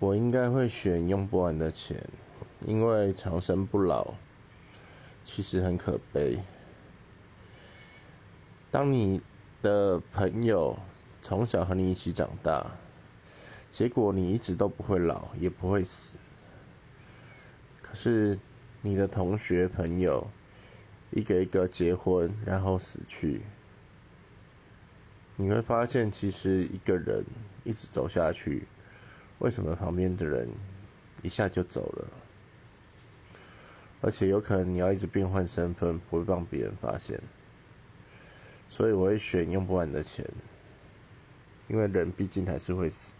我应该会选用不完的钱，因为长生不老其实很可悲。当你的朋友从小和你一起长大，结果你一直都不会老，也不会死。可是你的同学朋友一个一个结婚，然后死去，你会发现，其实一个人一直走下去。为什么旁边的人一下就走了？而且有可能你要一直变换身份，不会让别人发现。所以我会选用不完的钱，因为人毕竟还是会死。